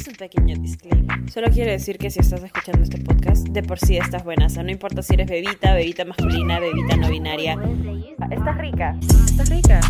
Es un pequeño disclaimer. Solo quiero decir que si estás escuchando este podcast, de por sí estás buena. O sea, no importa si eres bebita, bebita masculina, bebita no binaria. Estás rica. Estás rica.